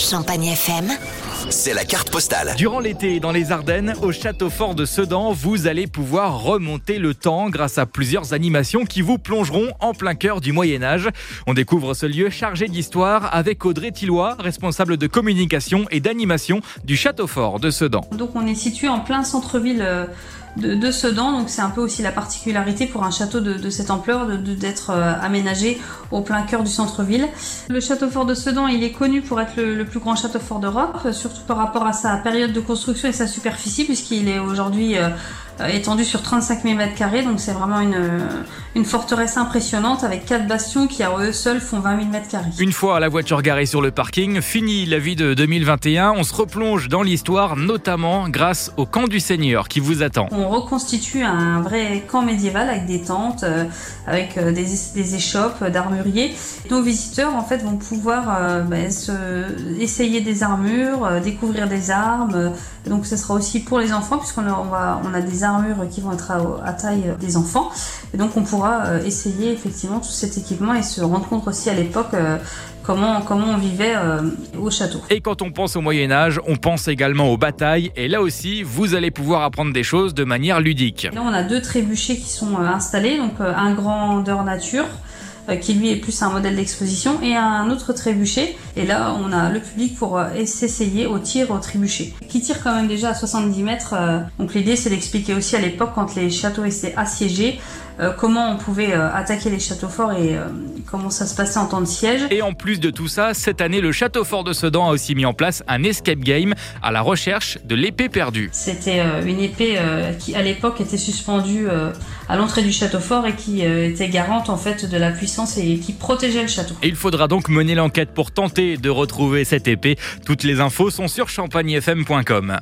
Champagne FM. C'est la carte postale. Durant l'été, dans les Ardennes, au château fort de Sedan, vous allez pouvoir remonter le temps grâce à plusieurs animations qui vous plongeront en plein cœur du Moyen-Âge. On découvre ce lieu chargé d'histoire avec Audrey Tillois, responsable de communication et d'animation du château fort de Sedan. Donc on est situé en plein centre-ville euh, de, Sedan, donc c'est un peu aussi la particularité pour un château de, cette ampleur d'être euh, aménagé au plein cœur du centre-ville. Le château fort de Sedan, il est connu pour être le, plus grand château fort d'Europe, surtout par rapport à sa période de construction et sa superficie, puisqu'il est aujourd'hui euh, euh, étendu sur 35 000 m2, donc c'est vraiment une, euh, une forteresse impressionnante avec quatre bastions qui à eux seuls font 20 000 m2. Une fois la voiture garée sur le parking, fini la vie de 2021, on se replonge dans l'histoire, notamment grâce au camp du Seigneur qui vous attend. On reconstitue un vrai camp médiéval avec des tentes, euh, avec des, des échoppes, d'armuriers. Nos visiteurs en fait vont pouvoir euh, ben, se- essayer des armures, euh, découvrir des armes. donc ce sera aussi pour les enfants puisqu'on a, on va, on a des armures qui vont être à, à taille des enfants. Et donc on pourra euh, essayer effectivement tout cet équipement et se rendre compte aussi à l'époque euh, comment, comment on vivait euh, au château. Et quand on pense au Moyen Âge, on pense également aux batailles, et là aussi, vous allez pouvoir apprendre des choses de manière ludique. Là, on a deux trébuchets qui sont installés, donc un grandeur nature qui lui est plus un modèle d'exposition et un autre trébuchet. Et là, on a le public pour euh, s'essayer au tir au trébuchet, qui tire quand même déjà à 70 mètres. euh. Donc l'idée, c'est d'expliquer aussi à l'époque, quand les châteaux étaient assiégés, euh, comment on pouvait euh, attaquer les châteaux forts et euh, comment ça se passait en temps de siège. Et en plus de tout ça, cette année, le Château Fort de Sedan a aussi mis en place un escape game à la recherche de l'épée perdue. C'était euh, une épée euh, qui, à l'époque, était suspendue euh, à l'entrée du château fort et qui euh, était garante en fait de la et qui protégeait le château. Il faudra donc mener l'enquête pour tenter de retrouver cette épée. Toutes les infos sont sur champagnefm.com.